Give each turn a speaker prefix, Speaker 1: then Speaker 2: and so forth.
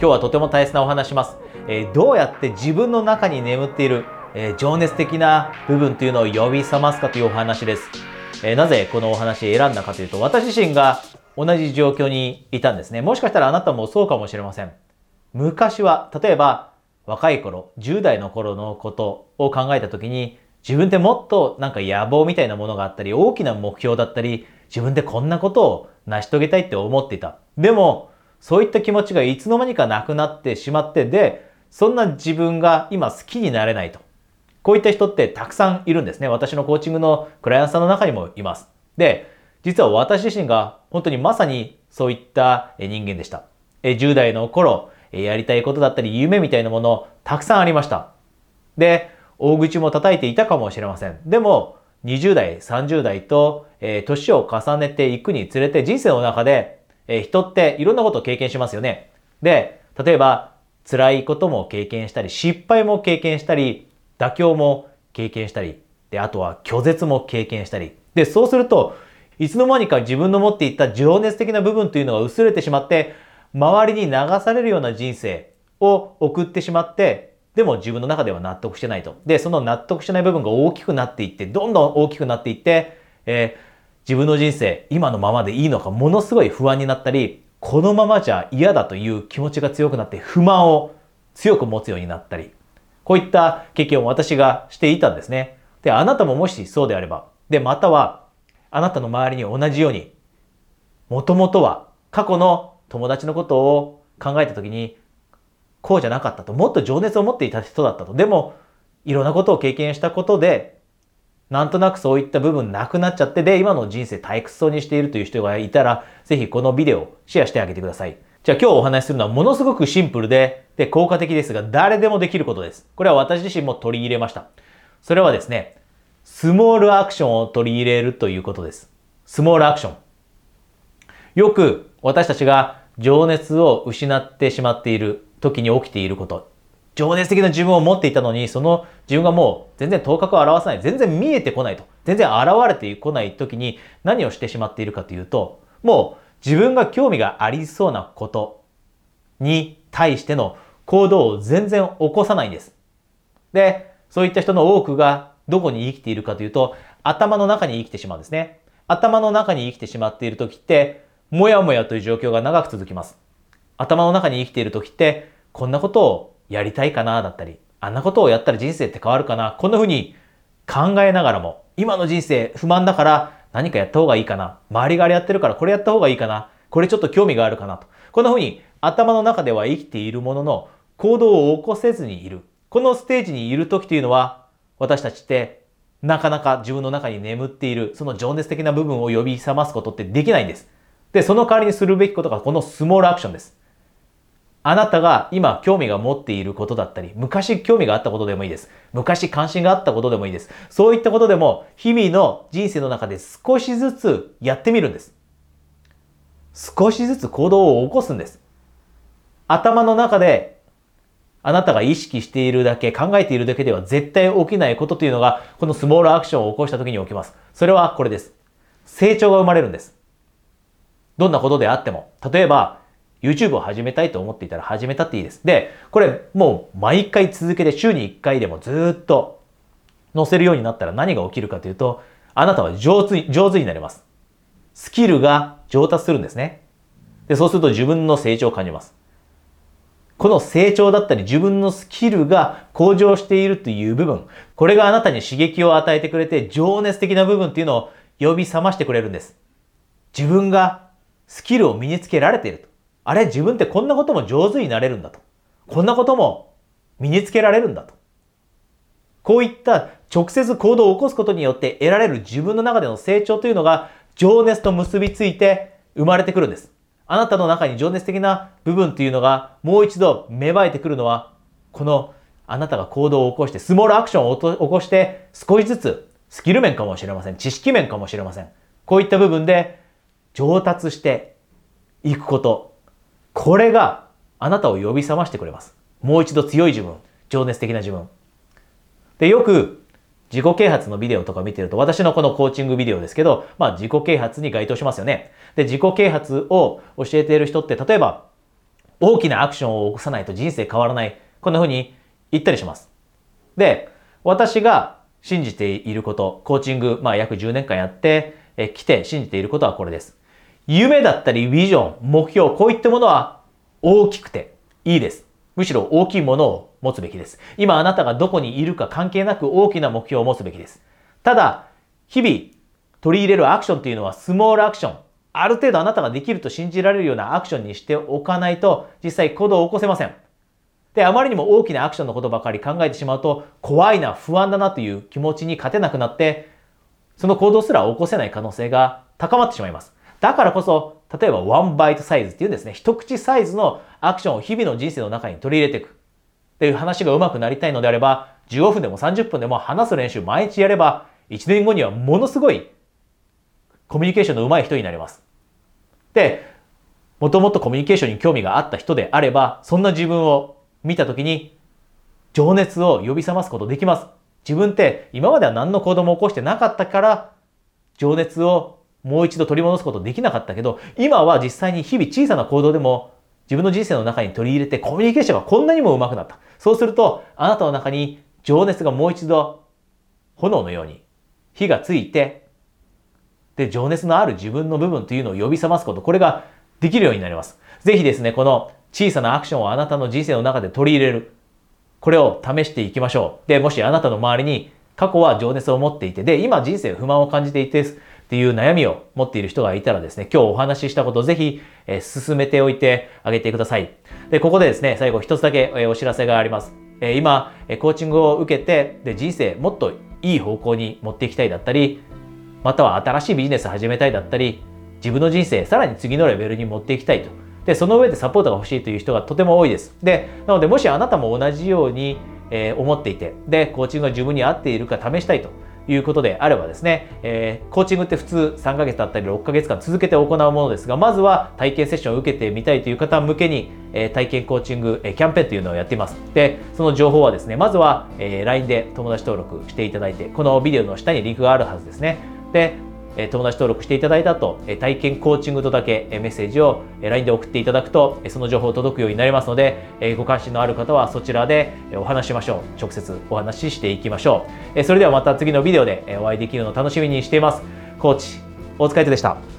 Speaker 1: 今日はとても大切なお話します、えー、どうやって自分の中に眠っている、えー、情熱的な部分というのを呼び覚ますかというお話です、えー、なぜこのお話選んだかというと私自身が同じ状況にいたんですね。もしかしたらあなたもそうかもしれません。昔は例えば若い頃10代の頃のことを考えた時に自分ってもっとなんか野望みたいなものがあったり大きな目標だったり自分でこんなことを成し遂げたいって思っていた。でもそういった気持ちがいつの間にかなくなってしまってで、そんな自分が今好きになれないと。こういった人ってたくさんいるんですね。私のコーチングのクライアントさんの中にもいます。で、実は私自身が本当にまさにそういった人間でした。10代の頃、やりたいことだったり夢みたいなものたくさんありました。で、大口も叩いていたかもしれません。でも、20代、30代と、えー、年を重ねていくにつれて人生の中でえー、人っていろんなことを経験しますよね。で、例えば辛いことも経験したり、失敗も経験したり、妥協も経験したり、で、あとは拒絶も経験したり。で、そうすると、いつの間にか自分の持っていた情熱的な部分というのが薄れてしまって、周りに流されるような人生を送ってしまって、でも自分の中では納得してないと。で、その納得してない部分が大きくなっていって、どんどん大きくなっていって、えー自分の人生、今のままでいいのか、ものすごい不安になったり、このままじゃ嫌だという気持ちが強くなって不満を強く持つようになったり、こういった経験を私がしていたんですね。で、あなたももしそうであれば、で、または、あなたの周りに同じように、もともとは過去の友達のことを考えた時に、こうじゃなかったと、もっと情熱を持っていた人だったと。でも、いろんなことを経験したことで、なんとなくそういった部分なくなっちゃって、で、今の人生退屈そうにしているという人がいたら、ぜひこのビデオシェアしてあげてください。じゃあ今日お話しするのはものすごくシンプルで、で、効果的ですが、誰でもできることです。これは私自身も取り入れました。それはですね、スモールアクションを取り入れるということです。スモールアクション。よく私たちが情熱を失ってしまっている時に起きていること。情熱的な自分を持っていたのに、その自分がもう全然頭角を現さない、全然見えてこないと、全然現れてこない時に何をしてしまっているかというと、もう自分が興味がありそうなことに対しての行動を全然起こさないんです。で、そういった人の多くがどこに生きているかというと、頭の中に生きてしまうんですね。頭の中に生きてしまっている時って、もやもやという状況が長く続きます。頭の中に生きている時って、こんなことをやりたいかなだったり、あんなことをやったら人生って変わるかな、こんな風に考えながらも、今の人生不満だから何かやった方がいいかな、周りがあれやってるからこれやった方がいいかな、これちょっと興味があるかなと。こんな風に頭の中では生きているものの行動を起こせずにいる。このステージにいる時というのは、私たちってなかなか自分の中に眠っている、その情熱的な部分を呼び覚ますことってできないんです。で、その代わりにするべきことがこのスモールアクションです。あなたが今興味が持っていることだったり、昔興味があったことでもいいです。昔関心があったことでもいいです。そういったことでも、日々の人生の中で少しずつやってみるんです。少しずつ行動を起こすんです。頭の中であなたが意識しているだけ、考えているだけでは絶対起きないことというのが、このスモールアクションを起こした時に起きます。それはこれです。成長が生まれるんです。どんなことであっても。例えば、YouTube を始めたいと思っていたら始めたっていいです。で、これもう毎回続けて週に1回でもずっと載せるようになったら何が起きるかというと、あなたは上手上手になります。スキルが上達するんですね。で、そうすると自分の成長を感じます。この成長だったり自分のスキルが向上しているという部分、これがあなたに刺激を与えてくれて情熱的な部分っていうのを呼び覚ましてくれるんです。自分がスキルを身につけられていると。あれ、自分ってこんなことも上手になれるんだと。こんなことも身につけられるんだと。こういった直接行動を起こすことによって得られる自分の中での成長というのが情熱と結びついて生まれてくるんです。あなたの中に情熱的な部分というのがもう一度芽生えてくるのは、このあなたが行動を起こして、スモールアクションを起こして少しずつスキル面かもしれません。知識面かもしれません。こういった部分で上達していくこと。これがあなたを呼び覚ましてくれます。もう一度強い自分、情熱的な自分。で、よく自己啓発のビデオとか見てると、私のこのコーチングビデオですけど、まあ自己啓発に該当しますよね。で、自己啓発を教えている人って、例えば、大きなアクションを起こさないと人生変わらない。こんな風に言ったりします。で、私が信じていること、コーチング、まあ約10年間やってき来て信じていることはこれです。夢だったりビジョン、目標、こういったものは大きくていいです。むしろ大きいものを持つべきです。今あなたがどこにいるか関係なく大きな目標を持つべきです。ただ、日々取り入れるアクションというのはスモールアクション。ある程度あなたができると信じられるようなアクションにしておかないと実際行動を起こせません。で、あまりにも大きなアクションのことばかり考えてしまうと怖いな、不安だなという気持ちに勝てなくなってその行動すら起こせない可能性が高まってしまいます。だからこそ、例えばワンバイトサイズっていうんですね、一口サイズのアクションを日々の人生の中に取り入れていくっていう話が上手くなりたいのであれば、15分でも30分でも話す練習毎日やれば、1年後にはものすごいコミュニケーションの上手い人になります。で、もともとコミュニケーションに興味があった人であれば、そんな自分を見たときに、情熱を呼び覚ますことできます。自分って今までは何の行動も起こしてなかったから、情熱をもう一度取り戻すことできなかったけど、今は実際に日々小さな行動でも自分の人生の中に取り入れてコミュニケーションがこんなにも上手くなった。そうすると、あなたの中に情熱がもう一度炎のように火がついて、で、情熱のある自分の部分というのを呼び覚ますこと、これができるようになります。ぜひですね、この小さなアクションをあなたの人生の中で取り入れる。これを試していきましょう。で、もしあなたの周りに過去は情熱を持っていて、で、今人生不満を感じていて、っていう悩みを持っている人がいたらですね、今日お話ししたことをぜひ、え、進めておいてあげてください。で、ここでですね、最後一つだけ、え、お知らせがあります。え、今、えコーチングを受けて、で、人生もっといい方向に持っていきたいだったり、または新しいビジネス始めたいだったり、自分の人生さらに次のレベルに持っていきたいと。で、その上でサポートが欲しいという人がとても多いです。で、なのでもしあなたも同じように、え思っていて、で、コーチングが自分に合っているか試したいということであればですね、えー、コーチングって普通3ヶ月だったり6ヶ月間続けて行うものですが、まずは体験セッションを受けてみたいという方向けに、えー、体験コーチング、えー、キャンペーンというのをやっています。で、その情報はですね、まずは、えー、LINE で友達登録していただいて、このビデオの下にリンクがあるはずですね。で、友達登録していただいた後、体験コーチングとだけメッセージを LINE で送っていただくと、その情報届くようになりますので、ご関心のある方はそちらでお話しましょう。直接お話ししていきましょう。それではまた次のビデオでお会いできるのを楽しみにしています。コーチ、大塚海人でした。